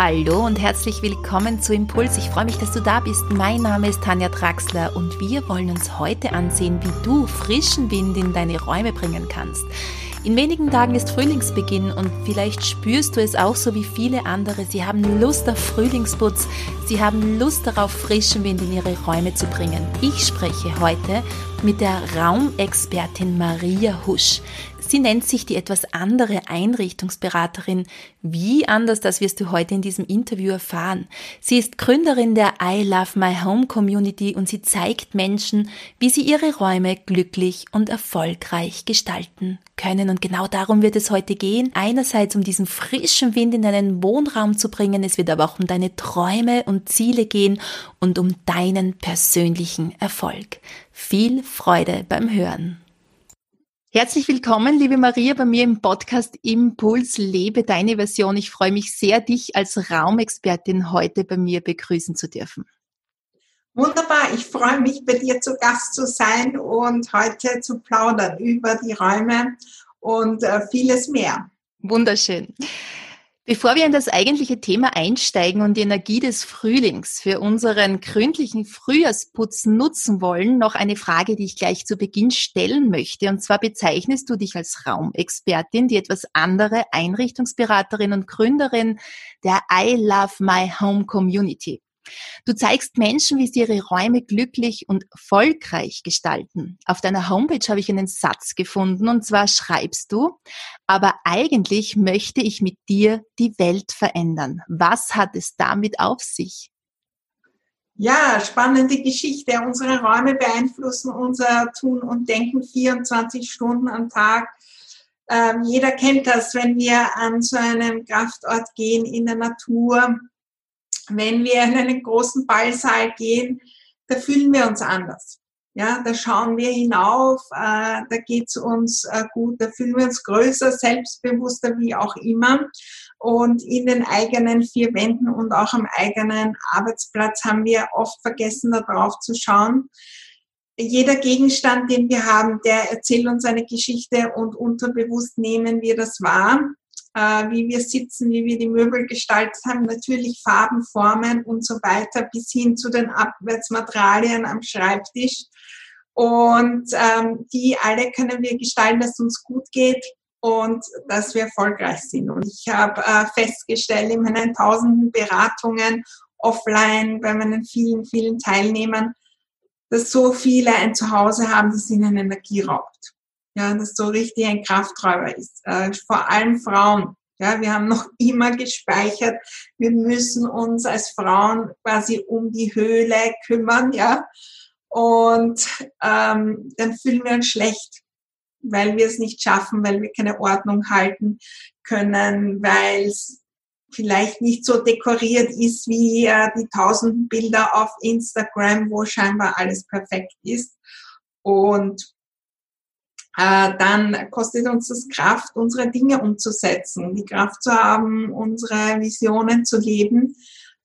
Hallo und herzlich willkommen zu Impuls. Ich freue mich, dass du da bist. Mein Name ist Tanja Draxler und wir wollen uns heute ansehen, wie du frischen Wind in deine Räume bringen kannst. In wenigen Tagen ist Frühlingsbeginn und vielleicht spürst du es auch so wie viele andere. Sie haben Lust auf Frühlingsputz, sie haben Lust darauf, frischen Wind in ihre Räume zu bringen. Ich spreche heute mit der Raumexpertin Maria Husch. Sie nennt sich die etwas andere Einrichtungsberaterin. Wie anders, das wirst du heute in diesem Interview erfahren. Sie ist Gründerin der I Love My Home Community und sie zeigt Menschen, wie sie ihre Räume glücklich und erfolgreich gestalten können. Und genau darum wird es heute gehen. Einerseits um diesen frischen Wind in deinen Wohnraum zu bringen. Es wird aber auch um deine Träume und Ziele gehen und um deinen persönlichen Erfolg. Viel Freude beim Hören. Herzlich willkommen, liebe Maria, bei mir im Podcast Impuls Lebe deine Version. Ich freue mich sehr, dich als Raumexpertin heute bei mir begrüßen zu dürfen. Wunderbar, ich freue mich, bei dir zu Gast zu sein und heute zu plaudern über die Räume und äh, vieles mehr. Wunderschön. Bevor wir in das eigentliche Thema einsteigen und die Energie des Frühlings für unseren gründlichen Frühjahrsputz nutzen wollen, noch eine Frage, die ich gleich zu Beginn stellen möchte. Und zwar bezeichnest du dich als Raumexpertin, die etwas andere Einrichtungsberaterin und Gründerin der I Love My Home Community. Du zeigst Menschen, wie sie ihre Räume glücklich und erfolgreich gestalten. Auf deiner Homepage habe ich einen Satz gefunden und zwar schreibst du, aber eigentlich möchte ich mit dir die Welt verändern. Was hat es damit auf sich? Ja, spannende Geschichte. Unsere Räume beeinflussen unser Tun und Denken 24 Stunden am Tag. Ähm, jeder kennt das, wenn wir an so einem Kraftort gehen in der Natur wenn wir in einen großen Ballsaal gehen, da fühlen wir uns anders. Ja, da schauen wir hinauf, äh, da geht's uns äh, gut, da fühlen wir uns größer, selbstbewusster, wie auch immer. Und in den eigenen vier Wänden und auch am eigenen Arbeitsplatz haben wir oft vergessen, darauf zu schauen. Jeder Gegenstand, den wir haben, der erzählt uns eine Geschichte und unterbewusst nehmen wir das wahr äh, wie wir sitzen, wie wir die Möbel gestaltet haben, natürlich Farben, Formen und so weiter, bis hin zu den Abwärtsmaterialien am Schreibtisch. Und ähm, die alle können wir gestalten, dass es uns gut geht und dass wir erfolgreich sind. Und ich habe äh, festgestellt in meinen tausenden Beratungen offline bei meinen vielen, vielen Teilnehmern, dass so viele ein Zuhause haben, das ihnen Energie raubt ja, das so richtig ein Krafträuber ist. Äh, vor allem Frauen. Ja, wir haben noch immer gespeichert, wir müssen uns als Frauen quasi um die Höhle kümmern, ja. Und ähm, dann fühlen wir uns schlecht, weil wir es nicht schaffen, weil wir keine Ordnung halten können, weil es vielleicht nicht so dekoriert ist wie äh, die tausenden Bilder auf Instagram, wo scheinbar alles perfekt ist. Und dann kostet uns das Kraft, unsere Dinge umzusetzen, die Kraft zu haben, unsere Visionen zu leben.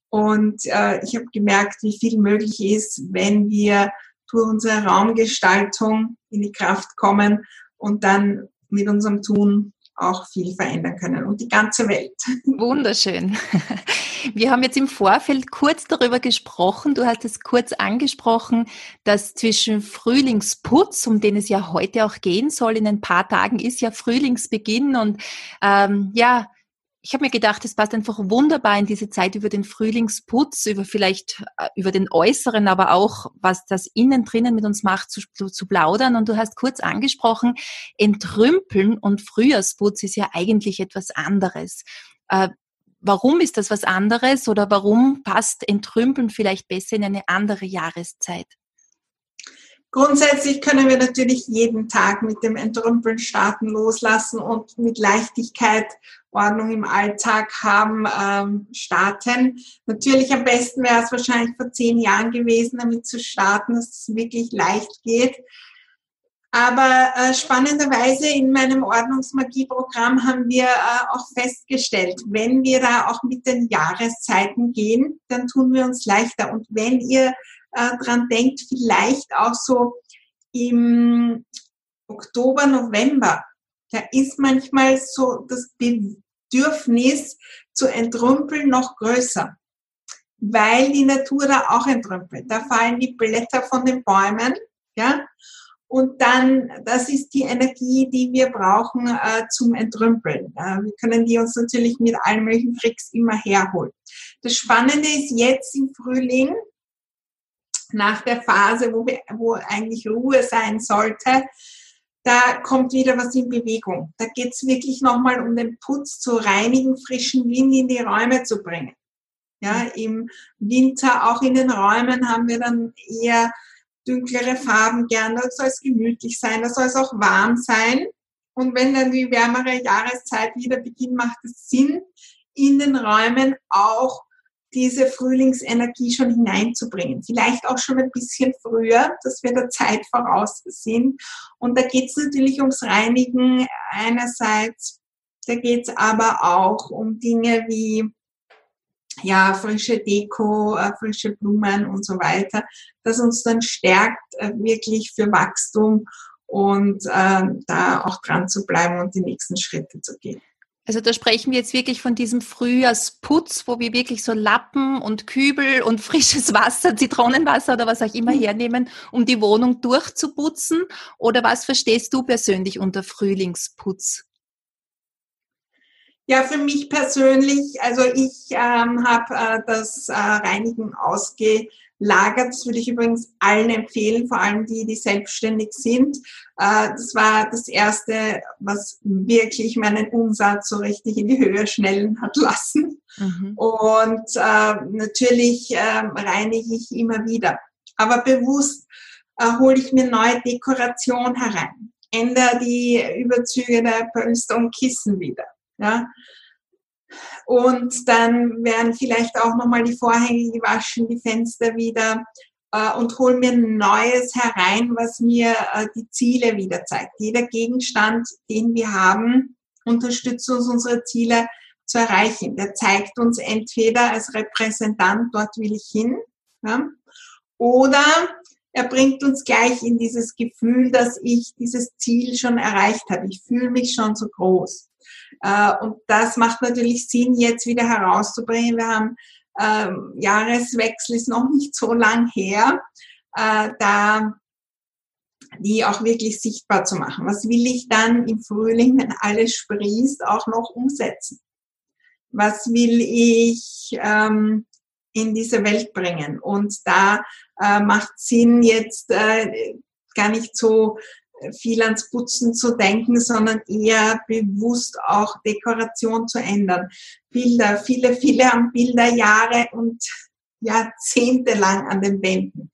Und äh, ich habe gemerkt, wie viel möglich ist, wenn wir durch unsere Raumgestaltung in die Kraft kommen und dann mit unserem Tun auch viel verändern können und die ganze Welt. Wunderschön. Wir haben jetzt im Vorfeld kurz darüber gesprochen. Du hast es kurz angesprochen, dass zwischen Frühlingsputz, um den es ja heute auch gehen soll, in ein paar Tagen ist ja Frühlingsbeginn und ähm, ja, ich habe mir gedacht, es passt einfach wunderbar in diese Zeit über den Frühlingsputz, über vielleicht äh, über den Äußeren, aber auch was das innen drinnen mit uns macht, zu, zu, plaudern. Und du hast kurz angesprochen, Entrümpeln und Frühjahrsputz ist ja eigentlich etwas anderes. Äh, warum ist das was anderes oder warum passt Entrümpeln vielleicht besser in eine andere Jahreszeit? Grundsätzlich können wir natürlich jeden Tag mit dem Entrümpeln starten, loslassen und mit Leichtigkeit Ordnung im Alltag haben, ähm, starten. Natürlich am besten wäre es wahrscheinlich vor zehn Jahren gewesen, damit zu starten, dass es wirklich leicht geht. Aber äh, spannenderweise in meinem Ordnungsmagieprogramm haben wir äh, auch festgestellt, wenn wir da auch mit den Jahreszeiten gehen, dann tun wir uns leichter. Und wenn ihr äh, dran denkt, vielleicht auch so im Oktober, November, da ist manchmal so das Bedürfnis zu entrümpeln noch größer, weil die Natur da auch entrümpelt. Da fallen die Blätter von den Bäumen, ja, und dann, das ist die Energie, die wir brauchen äh, zum Entrümpeln. Äh, wir können die uns natürlich mit allen möglichen Tricks immer herholen. Das Spannende ist jetzt im Frühling, nach der Phase, wo, wir, wo eigentlich Ruhe sein sollte, da kommt wieder was in Bewegung. Da geht es wirklich nochmal um den Putz zu reinigen, frischen Wind in die Räume zu bringen. Ja, im Winter, auch in den Räumen haben wir dann eher dunklere Farben gern, da soll es gemütlich sein, da soll es auch warm sein. Und wenn dann die wärmere Jahreszeit wieder beginnt, macht es Sinn, in den Räumen auch diese Frühlingsenergie schon hineinzubringen. Vielleicht auch schon ein bisschen früher, dass wir der Zeit voraus sind. Und da geht es natürlich ums Reinigen einerseits, da geht es aber auch um Dinge wie ja, frische Deko, äh, frische Blumen und so weiter, das uns dann stärkt, äh, wirklich für Wachstum und äh, da auch dran zu bleiben und die nächsten Schritte zu gehen. Also da sprechen wir jetzt wirklich von diesem Frühjahrsputz, wo wir wirklich so Lappen und Kübel und frisches Wasser, Zitronenwasser oder was auch immer mhm. hernehmen, um die Wohnung durchzuputzen. Oder was verstehst du persönlich unter Frühlingsputz? Ja, für mich persönlich, also ich ähm, habe äh, das äh, Reinigen ausgelagert. Das würde ich übrigens allen empfehlen, vor allem die, die selbstständig sind. Äh, das war das Erste, was wirklich meinen Umsatz so richtig in die Höhe schnellen hat lassen. Mhm. Und äh, natürlich äh, reinige ich immer wieder. Aber bewusst äh, hole ich mir neue Dekoration herein. Ändere die Überzüge der Pölster und Kissen wieder ja? Und dann werden vielleicht auch nochmal die Vorhänge gewaschen, die Fenster wieder äh, und hol mir Neues herein, was mir äh, die Ziele wieder zeigt. Jeder Gegenstand, den wir haben, unterstützt uns, unsere Ziele zu erreichen. Der zeigt uns entweder als Repräsentant, dort will ich hin, ja? oder er bringt uns gleich in dieses Gefühl, dass ich dieses Ziel schon erreicht habe. Ich fühle mich schon so groß. Äh, und das macht natürlich Sinn, jetzt wieder herauszubringen. Wir haben ähm, Jahreswechsel ist noch nicht so lang her, äh, da die auch wirklich sichtbar zu machen. Was will ich dann im Frühling, wenn alles sprießt, auch noch umsetzen? Was will ich ähm, in diese Welt bringen? Und da äh, macht Sinn, jetzt äh, gar nicht so viel ans Putzen zu denken, sondern eher bewusst auch Dekoration zu ändern. Bilder, viele, viele haben Bilder Jahre und Jahrzehnte lang an den Wänden.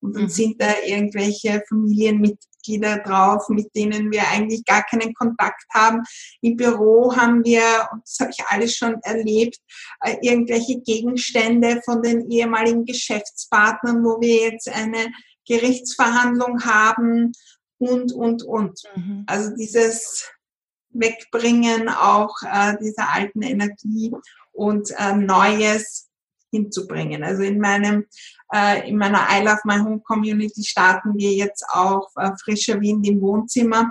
Und dann mhm. sind da irgendwelche Familienmitglieder drauf, mit denen wir eigentlich gar keinen Kontakt haben. Im Büro haben wir, und das habe ich alles schon erlebt, äh, irgendwelche Gegenstände von den ehemaligen Geschäftspartnern, wo wir jetzt eine Gerichtsverhandlung haben und, und, und. Mhm. Also dieses Wegbringen auch äh, dieser alten Energie und äh, Neues hinzubringen. Also in meinem äh, in meiner I Love My Home Community starten wir jetzt auch äh, frischer Wind im Wohnzimmer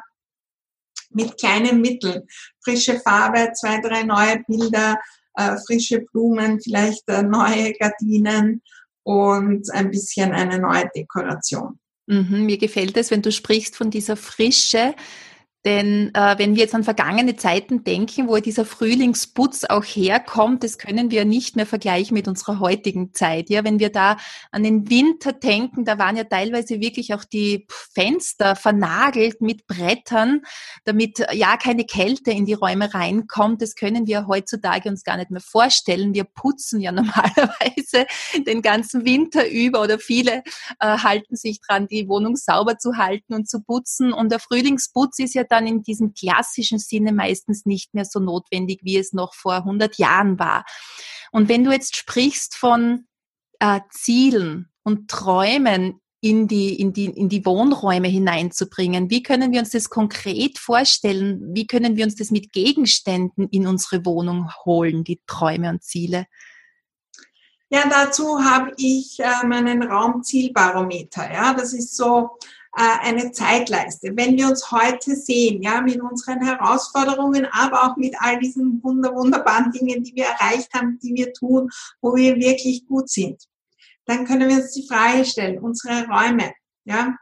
mit kleinen Mitteln. Frische Farbe, zwei, drei neue Bilder, äh, frische Blumen, vielleicht äh, neue Gardinen und ein bisschen eine neue Dekoration. Mhm, mir gefällt es, wenn du sprichst von dieser Frische, denn äh, wenn wir jetzt an vergangene Zeiten denken, wo dieser Frühlingsputz auch herkommt, das können wir nicht mehr vergleichen mit unserer heutigen Zeit. Ja, wenn wir da an den Winter denken, da waren ja teilweise wirklich auch die Fenster vernagelt mit Brettern, damit ja keine Kälte in die Räume reinkommt. Das können wir heutzutage uns gar nicht mehr vorstellen. Wir putzen ja normalerweise den ganzen Winter über oder viele äh, halten sich dran, die Wohnung sauber zu halten und zu putzen. Und der Frühlingsputz ist ja dann in diesem klassischen Sinne meistens nicht mehr so notwendig, wie es noch vor 100 Jahren war. Und wenn du jetzt sprichst von äh, Zielen und Träumen in die, in, die, in die Wohnräume hineinzubringen. Wie können wir uns das konkret vorstellen? Wie können wir uns das mit Gegenständen in unsere Wohnung holen, die Träume und Ziele? Ja, dazu habe ich äh, meinen Raumzielbarometer. Ja, das ist so eine Zeitleiste. Wenn wir uns heute sehen, ja, mit unseren Herausforderungen, aber auch mit all diesen wunder, wunderbaren Dingen, die wir erreicht haben, die wir tun, wo wir wirklich gut sind, dann können wir uns die Frage stellen, unsere Räume, ja,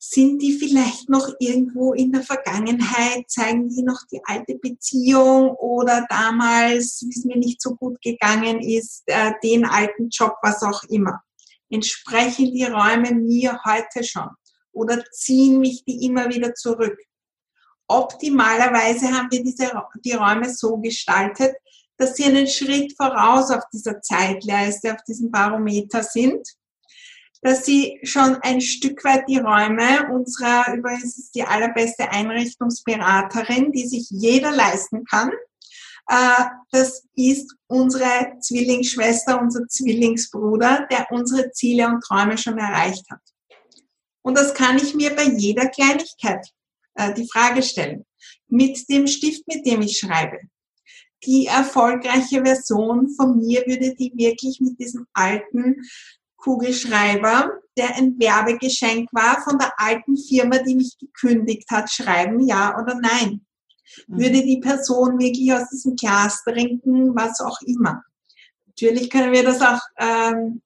sind die vielleicht noch irgendwo in der Vergangenheit? Zeigen die noch die alte Beziehung oder damals, wie es mir nicht so gut gegangen ist, äh, den alten Job, was auch immer? Entsprechen die Räume mir heute schon oder ziehen mich die immer wieder zurück? Optimalerweise haben wir diese, die Räume so gestaltet, dass sie einen Schritt voraus auf dieser Zeitleiste, auf diesem Barometer sind dass sie schon ein Stück weit die Räume unserer, übrigens ist die allerbeste Einrichtungsberaterin, die sich jeder leisten kann. Äh, das ist unsere Zwillingsschwester, unser Zwillingsbruder, der unsere Ziele und Träume schon erreicht hat. Und das kann ich mir bei jeder Kleinigkeit äh, die Frage stellen. Mit dem Stift, mit dem ich schreibe. Die erfolgreiche Version von mir würde die wirklich mit diesem alten Kugelschreiber, der ein Werbegeschenk war von der alten Firma, die mich gekündigt hat, schreiben, ja oder nein. Mhm. Würde die Person wirklich aus diesem Glas trinken, was auch immer. Natürlich können wir das auch ähm,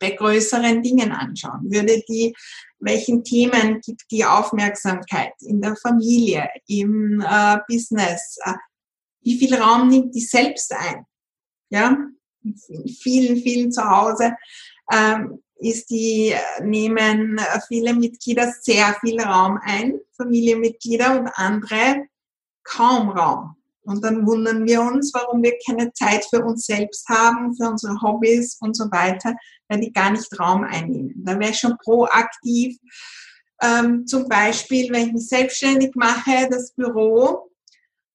bei größeren Dingen anschauen. Würde die, welchen Themen gibt die Aufmerksamkeit in der Familie, im äh, Business? Äh, wie viel Raum nimmt die selbst ein? Ja, vielen, vielen zu Hause ähm, ist die, nehmen viele Mitglieder sehr viel Raum ein, Familienmitglieder und andere kaum Raum. Und dann wundern wir uns, warum wir keine Zeit für uns selbst haben, für unsere Hobbys und so weiter, weil die gar nicht Raum einnehmen. Da wäre ich schon proaktiv. Ähm, zum Beispiel, wenn ich mich selbstständig mache, das Büro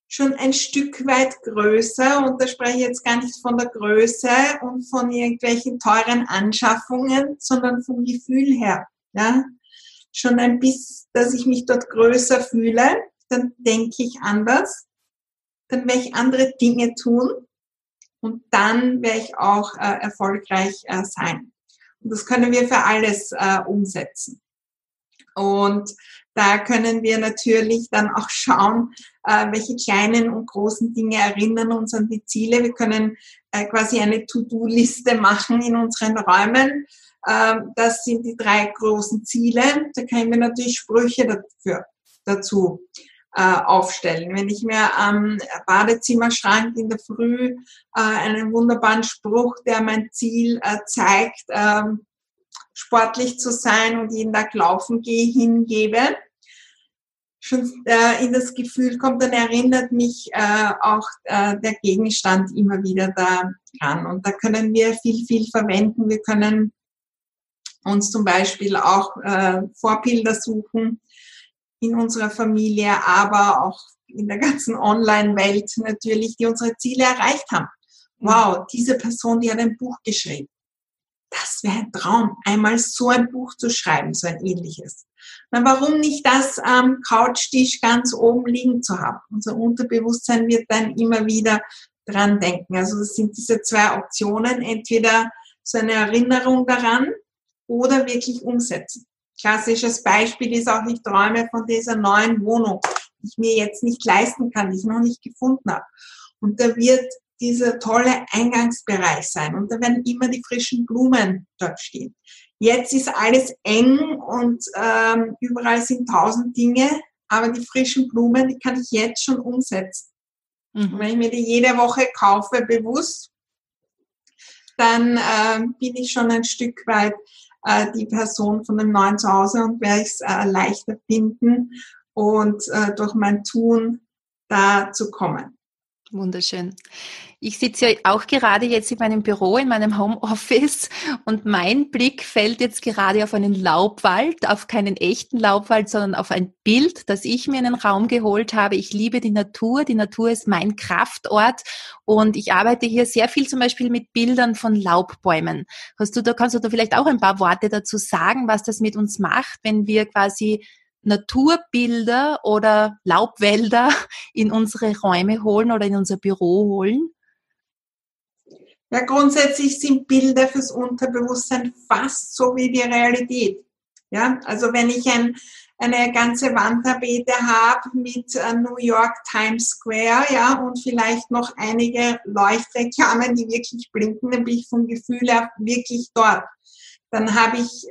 schon ein Stück weit größer und da spreche ich jetzt gar nicht von der Größe und von irgendwelchen teuren Anschaffungen, sondern vom Gefühl her. Ja? Schon ein bisschen, dass ich mich dort größer fühle, dann denke ich anders, dann werde ich andere Dinge tun und dann werde ich auch äh, erfolgreich äh, sein. Und das können wir für alles äh, umsetzen. Und da können wir natürlich dann auch schauen, äh, welche kleinen und großen Dinge erinnern uns an die Ziele. Wir können äh, quasi eine To-Do-Liste machen in unseren Räumen. Ähm, das sind die drei großen Ziele. Da können wir natürlich Sprüche dafür, dazu äh, aufstellen. Wenn ich mir am Badezimmerschrank in der Früh einen wunderbaren Spruch, der mein Ziel zeigt, ähm, sportlich zu sein und jeden Tag laufen gehe, hingebe, schon äh, in das Gefühl kommt, dann erinnert mich äh, auch äh, der Gegenstand immer wieder daran. Und da können wir viel, viel verwenden. Wir können uns zum Beispiel auch äh, Vorbilder suchen in unserer Familie, aber auch in der ganzen Online-Welt natürlich, die unsere Ziele erreicht haben. Wow, diese Person, die hat ein Buch geschrieben. Das wäre ein Traum, einmal so ein Buch zu schreiben, so ein ähnliches. Na, warum nicht das am Couchtisch ganz oben liegen zu haben? Unser Unterbewusstsein wird dann immer wieder dran denken. Also das sind diese zwei Optionen, entweder so eine Erinnerung daran oder wirklich umsetzen. Klassisches Beispiel ist auch, ich träume von dieser neuen Wohnung, die ich mir jetzt nicht leisten kann, die ich noch nicht gefunden habe. Und da wird dieser tolle Eingangsbereich sein und da werden immer die frischen Blumen dort stehen. Jetzt ist alles eng und ähm, überall sind tausend Dinge, aber die frischen Blumen, die kann ich jetzt schon umsetzen. Mhm. wenn ich mir die jede Woche kaufe, bewusst, dann äh, bin ich schon ein Stück weit äh, die Person von dem neuen Zuhause und werde es äh, leichter finden und äh, durch mein Tun da zu kommen. Wunderschön. Ich sitze ja auch gerade jetzt in meinem Büro, in meinem Homeoffice und mein Blick fällt jetzt gerade auf einen Laubwald, auf keinen echten Laubwald, sondern auf ein Bild, das ich mir in den Raum geholt habe. Ich liebe die Natur. Die Natur ist mein Kraftort und ich arbeite hier sehr viel zum Beispiel mit Bildern von Laubbäumen. Hast du da, kannst du da vielleicht auch ein paar Worte dazu sagen, was das mit uns macht, wenn wir quasi Naturbilder oder Laubwälder in unsere Räume holen oder in unser Büro holen? Ja, grundsätzlich sind Bilder fürs Unterbewusstsein fast so wie die Realität. Ja, also wenn ich ein, eine ganze Wandtapete habe mit äh, New York Times Square, ja, und vielleicht noch einige Leuchtreklamen, die wirklich blinken, dann bin ich vom Gefühl her wirklich dort. Dann habe ich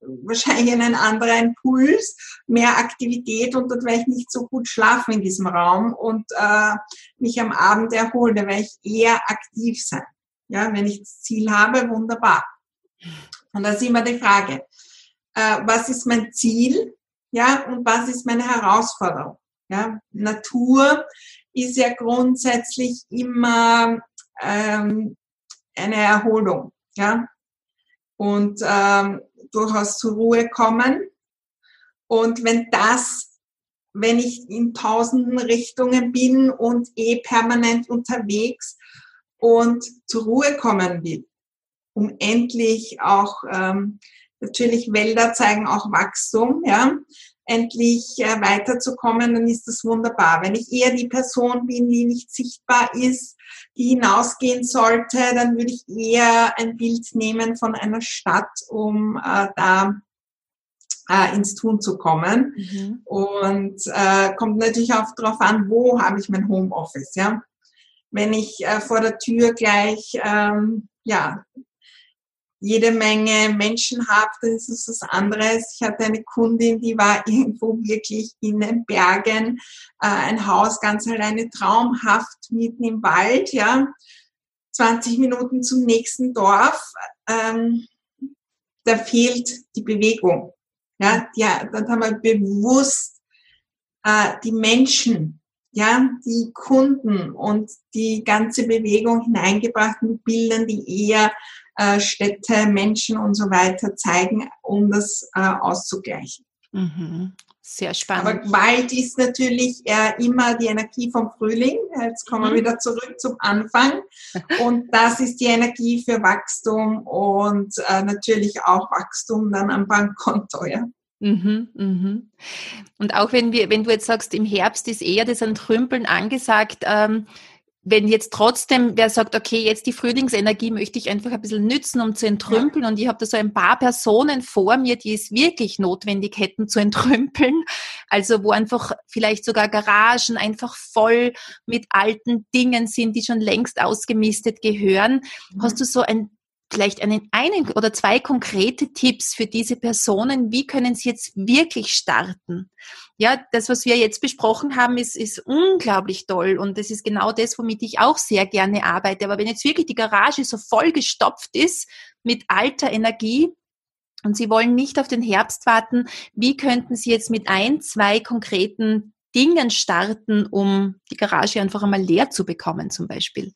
wahrscheinlich einen anderen Puls, mehr Aktivität und dort werde ich nicht so gut schlafen in diesem Raum und äh, mich am Abend erholen. Da werde ich eher aktiv sein. Ja, wenn ich das Ziel habe, wunderbar. Und da ist immer die Frage, äh, was ist mein Ziel? Ja, und was ist meine Herausforderung? Ja, Natur ist ja grundsätzlich immer ähm, eine Erholung. Ja, und ähm, durchaus zur Ruhe kommen. Und wenn das, wenn ich in tausenden Richtungen bin und eh permanent unterwegs und zur Ruhe kommen will, um endlich auch, ähm, natürlich Wälder zeigen auch Wachstum, ja, endlich äh, weiterzukommen, dann ist das wunderbar. Wenn ich eher die Person bin, die nicht sichtbar ist, die hinausgehen sollte, dann würde ich eher ein Bild nehmen von einer Stadt, um äh, da äh, ins Tun zu kommen. Mhm. Und äh, kommt natürlich auch darauf an, wo habe ich mein Homeoffice. Ja? Wenn ich äh, vor der Tür gleich ähm, ja, jede Menge Menschen habe, dann ist es was anderes. Ich hatte eine Kundin, die war irgendwo wirklich in den Bergen, äh, ein Haus ganz alleine traumhaft mitten im Wald, ja. 20 Minuten zum nächsten Dorf, ähm, da fehlt die Bewegung. Ja, ja, dann haben wir bewusst äh, die Menschen, ja, die Kunden und die ganze Bewegung hineingebracht mit Bildern, die eher äh, Städte, Menschen und so weiter zeigen, um das äh, auszugleichen. Mhm. Sehr spannend. Aber Wald ist natürlich äh, immer die Energie vom Frühling. Jetzt kommen mhm. wir wieder zurück zum Anfang. Und das ist die Energie für Wachstum und äh, natürlich auch Wachstum dann am Bankkonto. Ja. Mhm, mhm. Und auch wenn wir, wenn du jetzt sagst, im Herbst ist eher das Entrümpeln angesagt, ähm, wenn jetzt trotzdem wer sagt, okay, jetzt die Frühlingsenergie möchte ich einfach ein bisschen nützen, um zu entrümpeln ja. und ich habe da so ein paar Personen vor mir, die es wirklich notwendig hätten zu entrümpeln, also wo einfach vielleicht sogar Garagen einfach voll mit alten Dingen sind, die schon längst ausgemistet gehören. Mhm. Hast du so ein vielleicht einen, einen oder zwei konkrete Tipps für diese Personen. Wie können sie jetzt wirklich starten? Ja, das, was wir jetzt besprochen haben, ist, ist unglaublich toll und das ist genau das, womit ich auch sehr gerne arbeite. Aber wenn jetzt wirklich die Garage so voll gestopft ist mit alter Energie, und Sie wollen nicht auf den Herbst warten. Wie könnten Sie jetzt mit ein, zwei konkreten Dingen starten, um die Garage einfach einmal leer zu bekommen, zum Beispiel?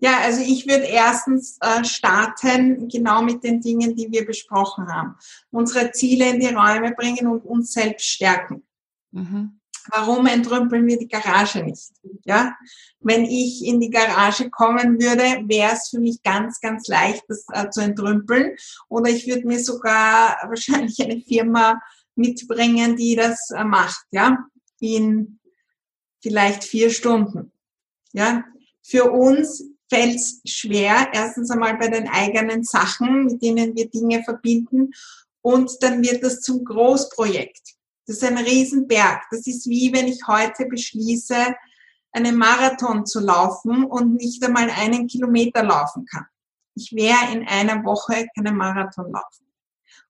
Ja, also ich würde erstens äh, starten genau mit den Dingen, die wir besprochen haben. Unsere Ziele in die Räume bringen und uns selbst stärken. Mhm. Warum entrümpeln wir die Garage nicht? Ja, wenn ich in die Garage kommen würde, wäre es für mich ganz, ganz leicht, das äh, zu entrümpeln. Oder ich würde mir sogar wahrscheinlich eine Firma mitbringen, die das äh, macht. Ja, in vielleicht vier Stunden. Ja, für uns fällt es schwer, erstens einmal bei den eigenen Sachen, mit denen wir Dinge verbinden, und dann wird das zum Großprojekt. Das ist ein Riesenberg. Das ist wie wenn ich heute beschließe, einen Marathon zu laufen und nicht einmal einen Kilometer laufen kann. Ich werde in einer Woche keinen Marathon laufen.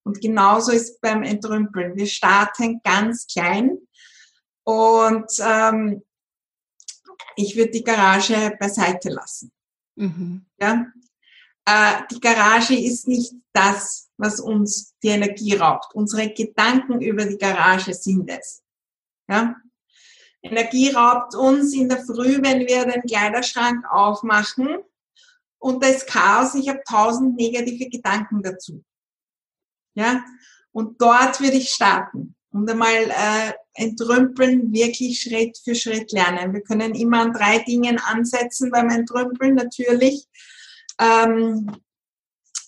Und genauso ist beim Entrümpeln. Wir starten ganz klein und ähm, ich würde die Garage beiseite lassen. Mhm. Ja? Äh, die Garage ist nicht das, was uns die Energie raubt. Unsere Gedanken über die Garage sind es. Ja? Energie raubt uns in der Früh, wenn wir den Kleiderschrank aufmachen und das Chaos, ich habe tausend negative Gedanken dazu. Ja? Und dort würde ich starten und einmal äh, entrümpeln, wirklich Schritt für Schritt lernen. Wir können immer an drei Dingen ansetzen beim Entrümpeln, natürlich. Ähm,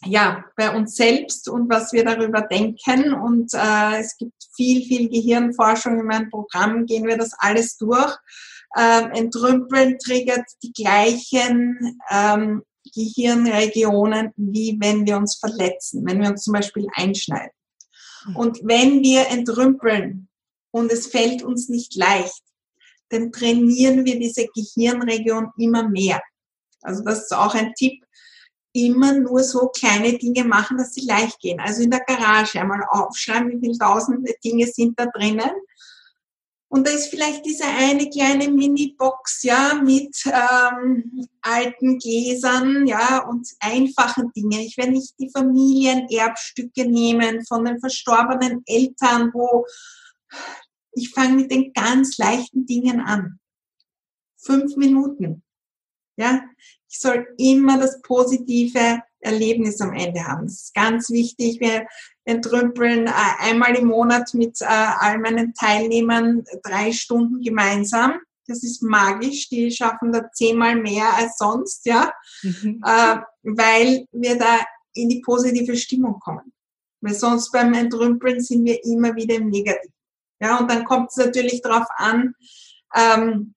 ja, bei uns selbst und was wir darüber denken. Und äh, es gibt viel, viel Gehirnforschung in meinem Programm, gehen wir das alles durch. Ähm, entrümpeln triggert die gleichen ähm, Gehirnregionen, wie wenn wir uns verletzen, wenn wir uns zum Beispiel einschneiden. Mhm. Und wenn wir entrümpeln und es fällt uns nicht leicht, dann trainieren wir diese Gehirnregion immer mehr. Also das ist auch ein Tipp, immer nur so kleine Dinge machen, dass sie leicht gehen. Also in der Garage einmal aufschreiben, wie viele tausende Dinge sind da drinnen. Und da ist vielleicht diese eine kleine Mini-Box, ja, mit ähm, alten Gläsern, ja, und einfachen Dingen. Ich werde nicht die Familienerbstücke nehmen von den verstorbenen Eltern, wo ich fange mit den ganz leichten Dingen an. Fünf Minuten. Ja, ich soll immer das positive Erlebnis am Ende haben. Das ist ganz wichtig. Wir entrümpeln äh, einmal im Monat mit äh, all meinen Teilnehmern drei Stunden gemeinsam. Das ist magisch. Die schaffen da zehnmal mehr als sonst, ja, mhm. äh, weil wir da in die positive Stimmung kommen. Weil sonst beim Entrümpeln sind wir immer wieder im Negativ. Ja, und dann kommt es natürlich darauf an, ähm,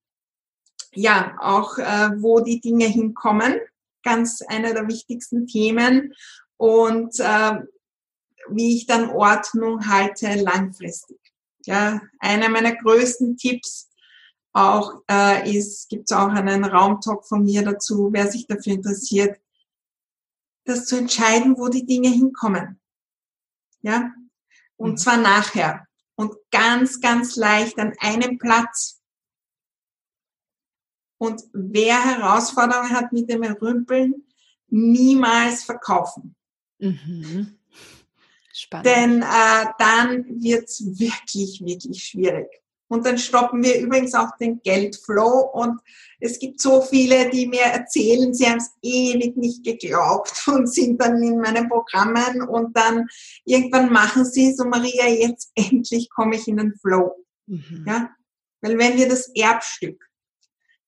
ja, auch äh, wo die Dinge hinkommen. Ganz einer der wichtigsten Themen. Und äh, wie ich dann Ordnung halte langfristig. Ja, einer meiner größten Tipps auch äh, ist, gibt es auch einen Raumtalk von mir dazu, wer sich dafür interessiert, das zu entscheiden, wo die Dinge hinkommen. Ja, und mhm. zwar nachher und ganz, ganz leicht an einem Platz. Und wer Herausforderungen hat mit dem Rümpeln, niemals verkaufen. Mhm. Spannend. Denn äh, dann wird's wirklich, wirklich schwierig. Und dann stoppen wir übrigens auch den Geldflow. Und es gibt so viele, die mir erzählen, sie haben es ewig nicht geglaubt und sind dann in meinen Programmen und dann irgendwann machen sie so, Maria, jetzt endlich komme ich in den Flow. Mhm. Ja? Weil wenn wir das Erbstück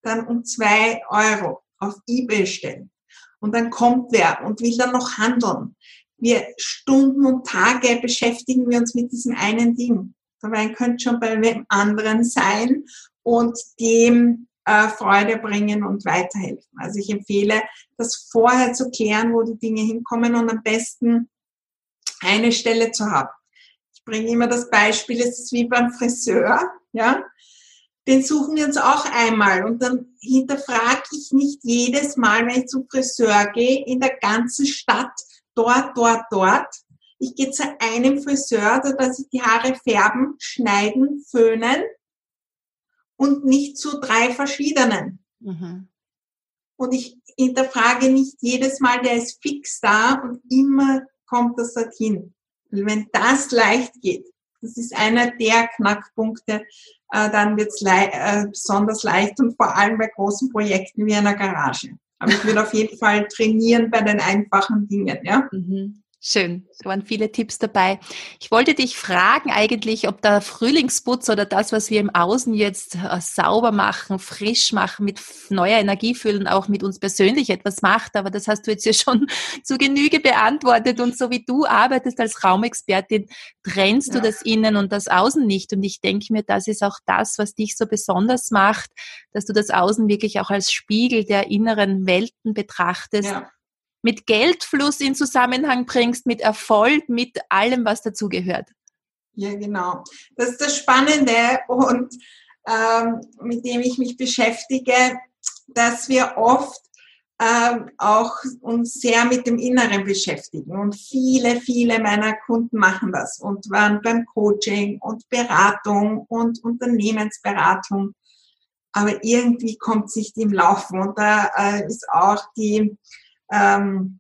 dann um zwei Euro auf eBay stellen. Und dann kommt wer und will dann noch handeln. Wir Stunden und Tage beschäftigen wir uns mit diesem einen Ding. Dabei könnte schon bei wem anderen sein und dem äh, Freude bringen und weiterhelfen. Also ich empfehle, das vorher zu klären, wo die Dinge hinkommen und am besten eine Stelle zu haben. Ich bringe immer das Beispiel, es ist wie beim Friseur, ja den suchen wir uns auch einmal. Und dann hinterfrage ich nicht jedes Mal, wenn ich zum Friseur gehe, in der ganzen Stadt, dort, dort, dort. Ich gehe zu einem Friseur, da dass ich die Haare färben, schneiden, föhnen und nicht zu drei verschiedenen. Mhm. Und ich hinterfrage nicht jedes Mal, der ist fix da und immer kommt das dorthin. Und wenn das leicht geht, das ist einer der Knackpunkte, äh, dann wird es le äh, besonders leicht und vor allem bei großen Projekten wie einer Garage. Aber ich würde auf jeden Fall trainieren bei den einfachen Dingen. Ja? Mhm. Schön, da waren viele Tipps dabei. Ich wollte dich fragen eigentlich, ob der Frühlingsputz oder das, was wir im Außen jetzt äh, sauber machen, frisch machen, mit neuer Energie füllen, auch mit uns persönlich etwas macht. Aber das hast du jetzt ja schon zu Genüge beantwortet. Und so wie du arbeitest als Raumexpertin, trennst ja. du das Innen und das Außen nicht. Und ich denke mir, das ist auch das, was dich so besonders macht, dass du das Außen wirklich auch als Spiegel der inneren Welten betrachtest. Ja mit Geldfluss in Zusammenhang bringst, mit Erfolg, mit allem, was dazugehört. Ja, genau. Das ist das Spannende und ähm, mit dem ich mich beschäftige, dass wir oft ähm, auch uns sehr mit dem Inneren beschäftigen. Und viele, viele meiner Kunden machen das und waren beim Coaching und Beratung und Unternehmensberatung. Aber irgendwie kommt sich dem Laufen. Und da äh, ist auch die ähm,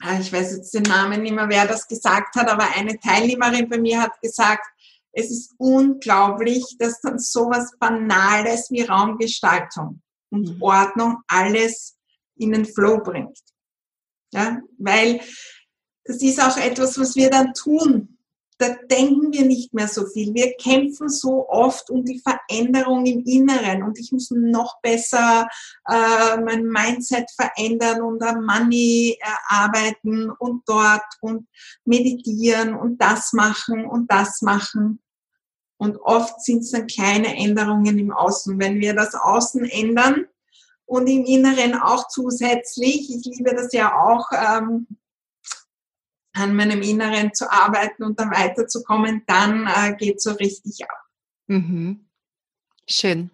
ah, ich weiß jetzt den Namen nicht mehr, wer das gesagt hat, aber eine Teilnehmerin bei mir hat gesagt, es ist unglaublich, dass dann sowas Banales wie Raumgestaltung und mhm. Ordnung alles in den Flow bringt. Ja, weil das ist auch etwas, was wir dann tun, da denken wir nicht mehr so viel. Wir kämpfen so oft um die Veränderung im Inneren und ich muss noch besser äh, mein Mindset verändern und am Money arbeiten und dort und meditieren und das machen und das machen. Und oft sind es dann kleine Änderungen im Außen. Wenn wir das Außen ändern und im Inneren auch zusätzlich, ich liebe das ja auch, ähm, an meinem Inneren zu arbeiten und dann weiterzukommen, dann äh, geht so richtig ab. Mhm. Schön.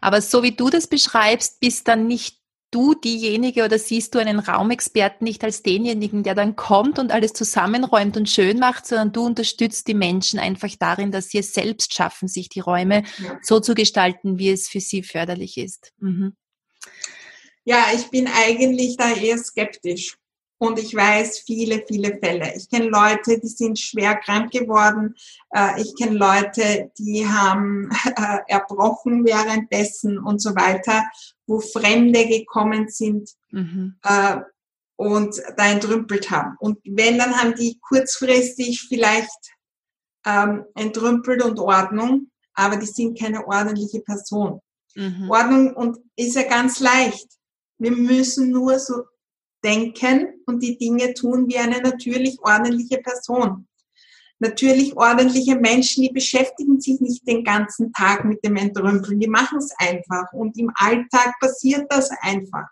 Aber so wie du das beschreibst, bist dann nicht du diejenige oder siehst du einen Raumexperten nicht als denjenigen, der dann kommt und alles zusammenräumt und schön macht, sondern du unterstützt die Menschen einfach darin, dass sie es selbst schaffen, sich die Räume ja. so zu gestalten, wie es für sie förderlich ist. Mhm. Ja, ich bin eigentlich da eher skeptisch. Und ich weiß viele, viele Fälle. Ich kenne Leute, die sind schwer krank geworden. Äh, ich kenne Leute, die haben äh, erbrochen währenddessen und so weiter, wo Fremde gekommen sind mhm. Äh, und da entrümpelt haben. Und wenn, dann haben die kurzfristig vielleicht ähm, entrümpelt und Ordnung, aber die sind keine ordentliche Person. Mhm. Ordnung und ist ja ganz leicht. Wir müssen nur so denken und die Dinge tun wie eine natürlich ordentliche Person. Natürlich ordentliche Menschen, die beschäftigen sich nicht den ganzen Tag mit dem Entrümpeln, die machen es einfach und im Alltag passiert das einfach.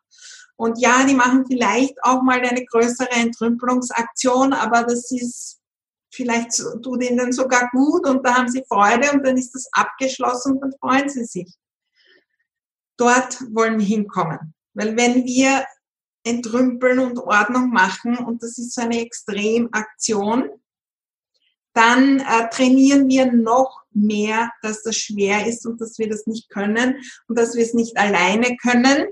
Und ja, die machen vielleicht auch mal eine größere Entrümpelungsaktion, aber das ist vielleicht tut ihnen sogar gut und da haben sie Freude und dann ist das abgeschlossen und dann freuen sie sich. Dort wollen wir hinkommen. Weil wenn wir entrümpeln und Ordnung machen und das ist so eine Extremaktion, dann äh, trainieren wir noch mehr, dass das schwer ist und dass wir das nicht können und dass wir es nicht alleine können.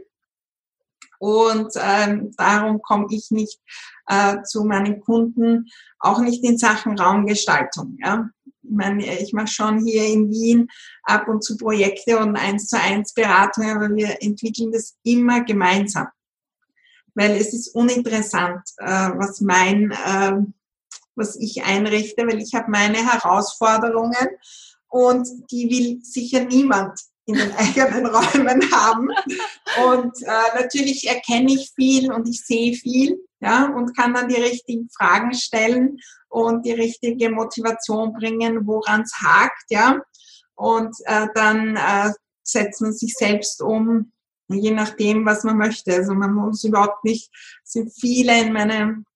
Und ähm, darum komme ich nicht äh, zu meinen Kunden, auch nicht in Sachen Raumgestaltung. Ja. Ich meine, ich mache schon hier in Wien ab und zu Projekte und eins zu eins Beratungen, aber wir entwickeln das immer gemeinsam weil es ist uninteressant, äh, was mein, äh, was ich einrichte, weil ich habe meine Herausforderungen und die will sicher niemand in den eigenen Räumen haben. Und äh, natürlich erkenne ich viel und ich sehe viel, ja, und kann dann die richtigen Fragen stellen und die richtige Motivation bringen, woran es hakt, ja. Und äh, dann äh, setzt man sich selbst um, je nachdem, was man möchte. Also man muss überhaupt nicht, es sind viele in meinen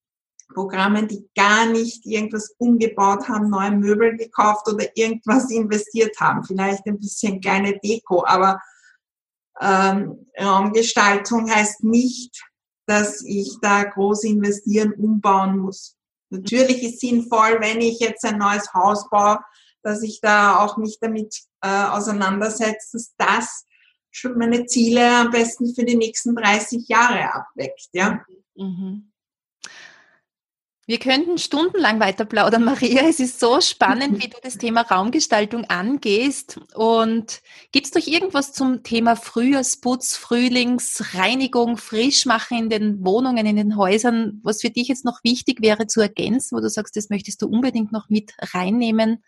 Programmen, die gar nicht irgendwas umgebaut haben, neue Möbel gekauft oder irgendwas investiert haben. Vielleicht ein bisschen kleine Deko, aber ähm, Raumgestaltung heißt nicht, dass ich da groß investieren, umbauen muss. Natürlich ist sinnvoll, wenn ich jetzt ein neues Haus baue, dass ich da auch mich damit äh, auseinandersetze, dass das schon meine Ziele am besten für die nächsten 30 Jahre abweckt. Ja? Mhm. Wir könnten stundenlang weiter plaudern, Maria. Es ist so spannend, wie du das Thema Raumgestaltung angehst. Und gibt es doch irgendwas zum Thema Frühjahrsputz, Frühlingsreinigung, Frischmachen in den Wohnungen, in den Häusern, was für dich jetzt noch wichtig wäre zu ergänzen, wo du sagst, das möchtest du unbedingt noch mit reinnehmen?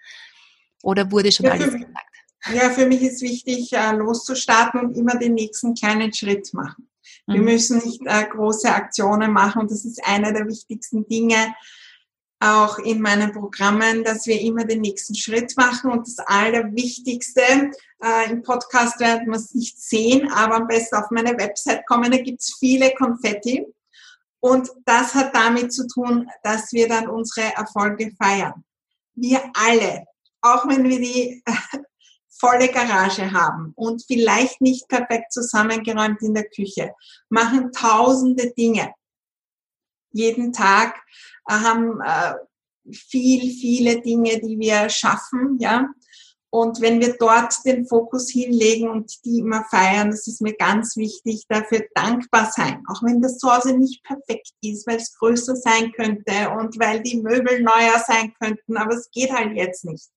Oder wurde schon ja, alles gesagt? Ja, für mich ist wichtig, äh, loszustarten und immer den nächsten kleinen Schritt machen. Wir mhm. müssen nicht äh, große Aktionen machen und das ist einer der wichtigsten Dinge auch in meinen Programmen, dass wir immer den nächsten Schritt machen und das Allerwichtigste, äh, im Podcast werden wir es nicht sehen, aber am besten auf meine Website kommen, da gibt's viele Konfetti und das hat damit zu tun, dass wir dann unsere Erfolge feiern. Wir alle, auch wenn wir die volle Garage haben und vielleicht nicht perfekt zusammengeräumt in der Küche, machen tausende Dinge. Jeden Tag äh, haben äh, viel, viele Dinge, die wir schaffen, ja. Und wenn wir dort den Fokus hinlegen und die immer feiern, das ist mir ganz wichtig, dafür dankbar sein. Auch wenn das Zuhause nicht perfekt ist, weil es größer sein könnte und weil die Möbel neuer sein könnten, aber es geht halt jetzt nicht.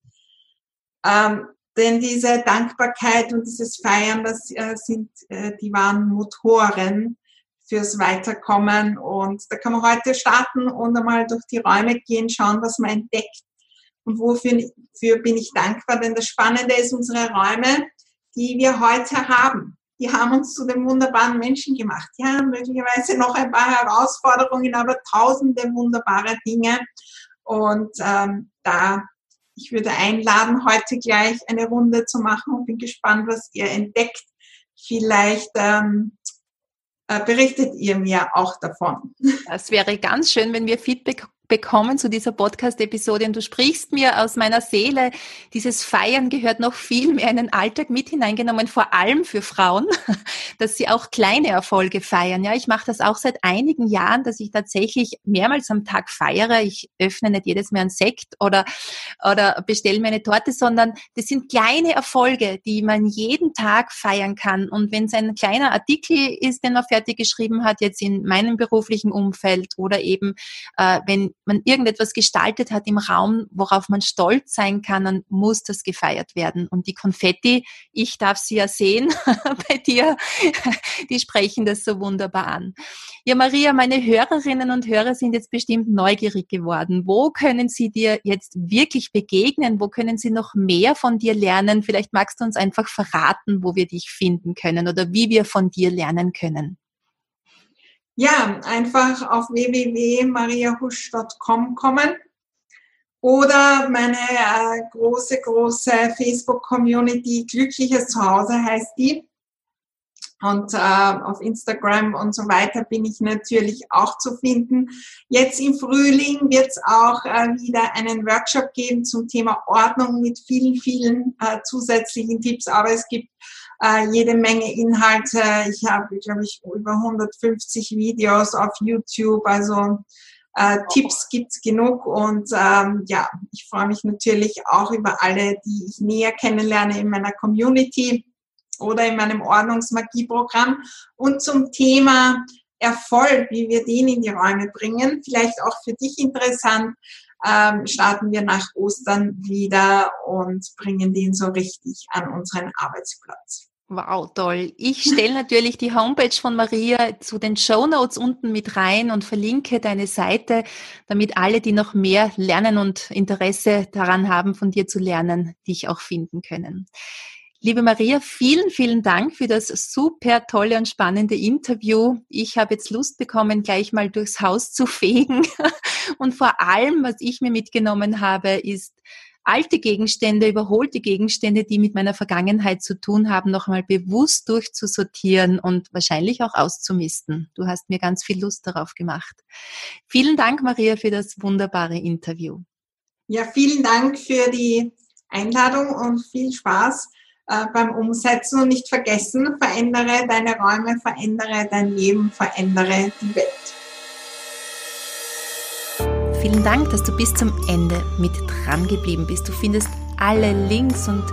Ähm, denn diese Dankbarkeit und dieses Feiern, das äh, sind äh, die wahren Motoren fürs Weiterkommen. Und da kann man heute starten und einmal durch die Räume gehen, schauen, was man entdeckt. Und wofür für bin ich dankbar? Denn das Spannende ist, unsere Räume, die wir heute haben, die haben uns zu den wunderbaren Menschen gemacht. Ja, möglicherweise noch ein paar Herausforderungen, aber tausende wunderbare Dinge. Und ähm, da ich würde einladen, heute gleich eine Runde zu machen und bin gespannt, was ihr entdeckt. Vielleicht ähm, äh, berichtet ihr mir auch davon. Das wäre ganz schön, wenn wir Feedback bekommen zu dieser Podcast-Episode und du sprichst mir aus meiner Seele. Dieses Feiern gehört noch viel mehr in den Alltag mit hineingenommen, vor allem für Frauen, dass sie auch kleine Erfolge feiern. Ja, ich mache das auch seit einigen Jahren, dass ich tatsächlich mehrmals am Tag feiere. Ich öffne nicht jedes Mal einen Sekt oder, oder bestelle mir eine Torte, sondern das sind kleine Erfolge, die man jeden Tag feiern kann. Und wenn es ein kleiner Artikel ist, den man fertig geschrieben hat, jetzt in meinem beruflichen Umfeld oder eben, äh, wenn man irgendetwas gestaltet hat im Raum, worauf man stolz sein kann, dann muss das gefeiert werden. Und die Konfetti, ich darf sie ja sehen bei dir, die sprechen das so wunderbar an. Ja, Maria, meine Hörerinnen und Hörer sind jetzt bestimmt neugierig geworden. Wo können sie dir jetzt wirklich begegnen? Wo können sie noch mehr von dir lernen? Vielleicht magst du uns einfach verraten, wo wir dich finden können oder wie wir von dir lernen können. Ja, einfach auf www.mariahusch.com kommen oder meine äh, große, große Facebook-Community Glückliches Zuhause heißt die. Und äh, auf Instagram und so weiter bin ich natürlich auch zu finden. Jetzt im Frühling wird es auch äh, wieder einen Workshop geben zum Thema Ordnung mit vielen, vielen äh, zusätzlichen Tipps. Aber es gibt äh, jede Menge Inhalte. Ich habe, glaube ich, über 150 Videos auf YouTube. Also äh, Tipps gibt's genug und ähm, ja, ich freue mich natürlich auch über alle, die ich näher kennenlerne in meiner Community oder in meinem Ordnungsmagieprogramm. Und zum Thema Erfolg, wie wir den in die Räume bringen, vielleicht auch für dich interessant, ähm, starten wir nach Ostern wieder und bringen den so richtig an unseren Arbeitsplatz. Wow, toll. Ich stelle natürlich die Homepage von Maria zu den Show Notes unten mit rein und verlinke deine Seite, damit alle, die noch mehr lernen und Interesse daran haben, von dir zu lernen, dich auch finden können. Liebe Maria, vielen, vielen Dank für das super tolle und spannende Interview. Ich habe jetzt Lust bekommen, gleich mal durchs Haus zu fegen. Und vor allem, was ich mir mitgenommen habe, ist, alte Gegenstände, überholte Gegenstände, die mit meiner Vergangenheit zu tun haben, nochmal bewusst durchzusortieren und wahrscheinlich auch auszumisten. Du hast mir ganz viel Lust darauf gemacht. Vielen Dank, Maria, für das wunderbare Interview. Ja, vielen Dank für die Einladung und viel Spaß äh, beim Umsetzen und nicht vergessen, verändere deine Räume, verändere dein Leben, verändere die Welt. Vielen Dank, dass du bis zum Ende mit dran geblieben bist. Du findest alle Links und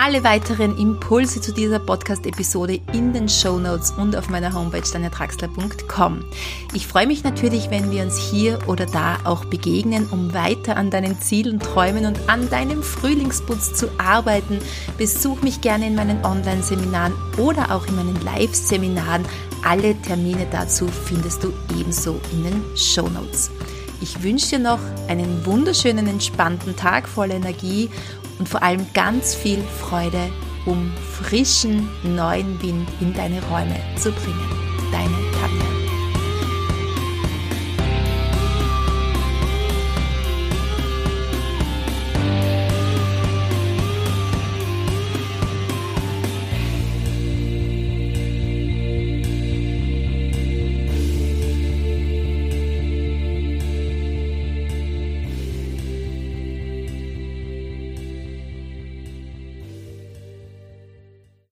alle weiteren Impulse zu dieser Podcast-Episode in den Show Notes und auf meiner Homepage daniatraxler.com. Ich freue mich natürlich, wenn wir uns hier oder da auch begegnen, um weiter an deinen Zielen, Träumen und an deinem Frühlingsputz zu arbeiten. Besuch mich gerne in meinen Online-Seminaren oder auch in meinen Live-Seminaren. Alle Termine dazu findest du ebenso in den Show Notes. Ich wünsche dir noch einen wunderschönen, entspannten Tag voller Energie und vor allem ganz viel Freude, um frischen, neuen Wind in deine Räume zu bringen. Deine